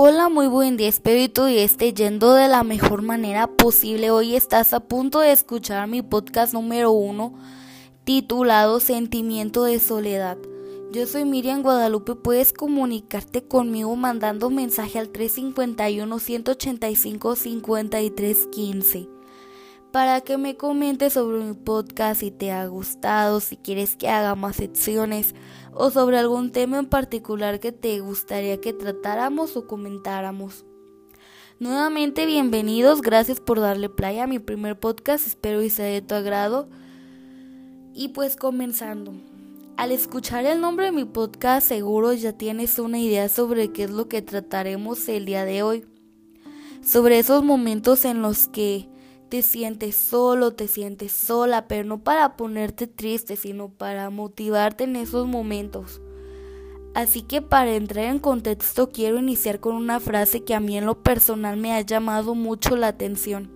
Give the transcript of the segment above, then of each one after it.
Hola, muy buen día, espero y esté yendo de la mejor manera posible. Hoy estás a punto de escuchar mi podcast número uno titulado Sentimiento de Soledad. Yo soy Miriam Guadalupe, puedes comunicarte conmigo mandando mensaje al 351-185-5315 para que me comentes sobre mi podcast si te ha gustado, si quieres que haga más secciones o sobre algún tema en particular que te gustaría que tratáramos o comentáramos. Nuevamente bienvenidos, gracias por darle play a mi primer podcast, espero y sea de tu agrado. Y pues comenzando. Al escuchar el nombre de mi podcast seguro ya tienes una idea sobre qué es lo que trataremos el día de hoy. Sobre esos momentos en los que te sientes solo, te sientes sola, pero no para ponerte triste, sino para motivarte en esos momentos. Así que para entrar en contexto quiero iniciar con una frase que a mí en lo personal me ha llamado mucho la atención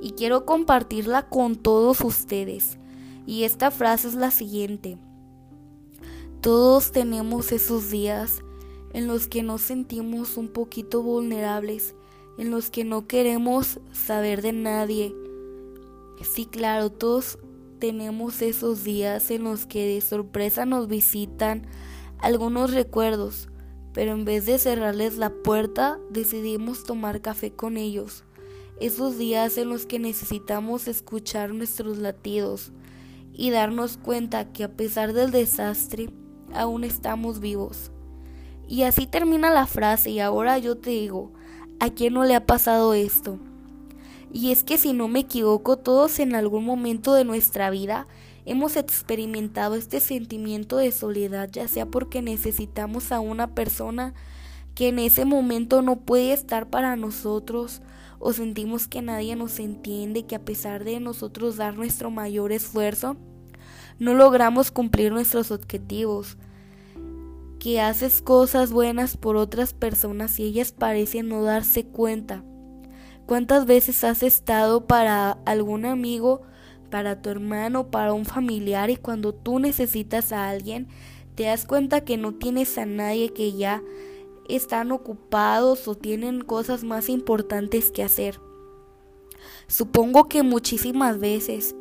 y quiero compartirla con todos ustedes. Y esta frase es la siguiente. Todos tenemos esos días en los que nos sentimos un poquito vulnerables en los que no queremos saber de nadie. Sí, claro, todos tenemos esos días en los que de sorpresa nos visitan algunos recuerdos, pero en vez de cerrarles la puerta, decidimos tomar café con ellos. Esos días en los que necesitamos escuchar nuestros latidos y darnos cuenta que a pesar del desastre, aún estamos vivos. Y así termina la frase y ahora yo te digo, ¿A quién no le ha pasado esto? Y es que si no me equivoco, todos en algún momento de nuestra vida hemos experimentado este sentimiento de soledad, ya sea porque necesitamos a una persona que en ese momento no puede estar para nosotros o sentimos que nadie nos entiende, que a pesar de nosotros dar nuestro mayor esfuerzo, no logramos cumplir nuestros objetivos que haces cosas buenas por otras personas y ellas parecen no darse cuenta. ¿Cuántas veces has estado para algún amigo, para tu hermano, para un familiar y cuando tú necesitas a alguien, te das cuenta que no tienes a nadie que ya están ocupados o tienen cosas más importantes que hacer? Supongo que muchísimas veces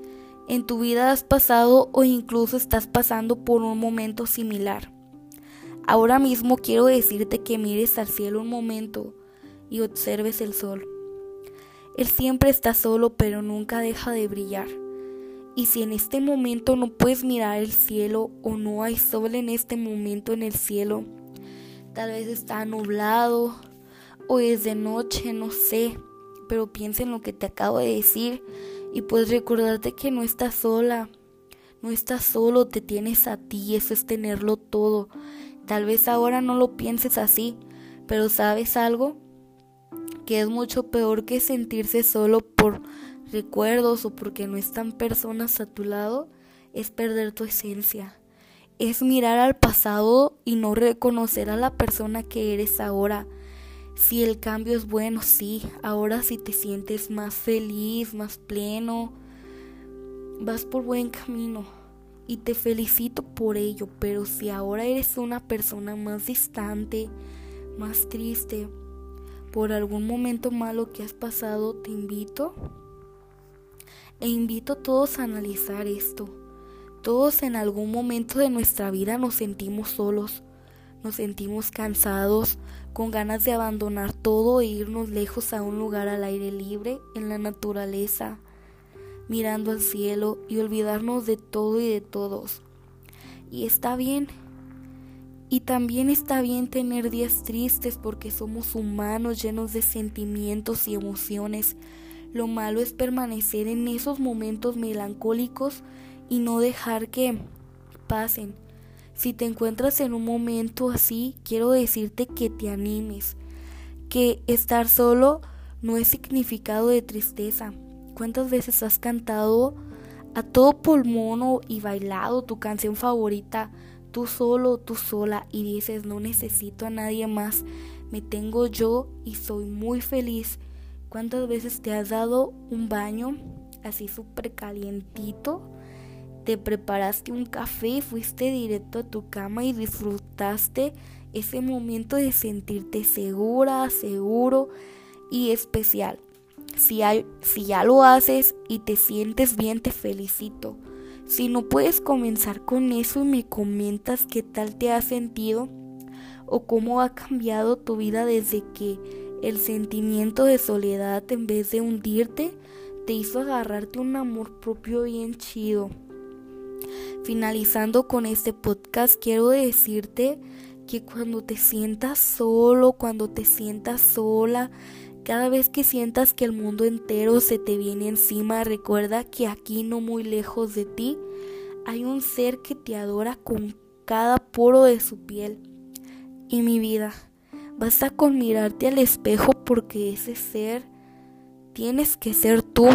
en tu vida has pasado o incluso estás pasando por un momento similar. Ahora mismo quiero decirte que mires al cielo un momento y observes el sol. Él siempre está solo pero nunca deja de brillar. Y si en este momento no puedes mirar el cielo o no hay sol en este momento en el cielo, tal vez está nublado o es de noche, no sé, pero piensa en lo que te acabo de decir y puedes recordarte que no estás sola, no estás solo, te tienes a ti, eso es tenerlo todo. Tal vez ahora no lo pienses así, pero ¿sabes algo? Que es mucho peor que sentirse solo por recuerdos o porque no están personas a tu lado, es perder tu esencia. Es mirar al pasado y no reconocer a la persona que eres ahora. Si el cambio es bueno, sí, ahora si te sientes más feliz, más pleno, vas por buen camino y te felicito por ello, pero si ahora eres una persona más distante, más triste, por algún momento malo que has pasado, te invito e invito a todos a analizar esto. Todos en algún momento de nuestra vida nos sentimos solos, nos sentimos cansados, con ganas de abandonar todo e irnos lejos a un lugar al aire libre, en la naturaleza, mirando al cielo y olvidarnos de todo y de todos. Y está bien. Y también está bien tener días tristes porque somos humanos llenos de sentimientos y emociones. Lo malo es permanecer en esos momentos melancólicos y no dejar que pasen. Si te encuentras en un momento así, quiero decirte que te animes, que estar solo no es significado de tristeza, ¿Cuántas veces has cantado a todo pulmón y bailado tu canción favorita, tú solo, tú sola, y dices, no necesito a nadie más, me tengo yo y soy muy feliz? ¿Cuántas veces te has dado un baño así súper calientito? Te preparaste un café, fuiste directo a tu cama y disfrutaste ese momento de sentirte segura, seguro y especial. Si, ya lo haces y te sientes bien, te felicito. Si no puedes comenzar con eso y me comentas qué tal te has sentido o cómo ha cambiado tu vida desde que el sentimiento de soledad en vez de hundirte te hizo agarrarte un amor propio bien chido. Finalizando con este podcast, quiero decirte que cuando te sientas solo, cuando te sientas sola, cada vez que sientas que el mundo entero se te viene encima, recuerda que aquí no muy lejos de ti hay un ser que te adora con cada poro de su piel. Y mi vida, basta con mirarte al espejo porque ese ser tienes que ser tú,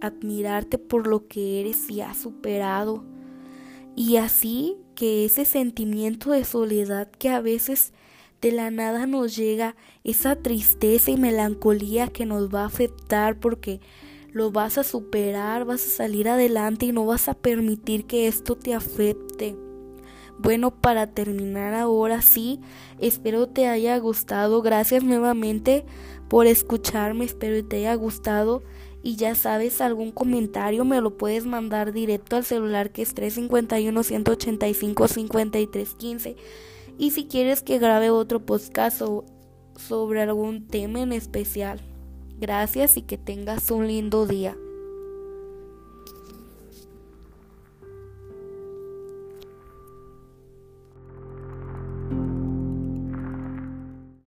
admirarte por lo que eres y has superado. Y así que ese sentimiento de soledad que a veces de la nada nos llega esa tristeza y melancolía que nos va a afectar porque lo vas a superar, vas a salir adelante y no vas a permitir que esto te afecte. Bueno, para terminar ahora sí, espero te haya gustado. Gracias nuevamente por escucharme, espero te haya gustado. Y ya sabes, algún comentario me lo puedes mandar directo al celular que es 351-185-5315. Y si quieres que grabe otro podcast sobre algún tema en especial. Gracias y que tengas un lindo día.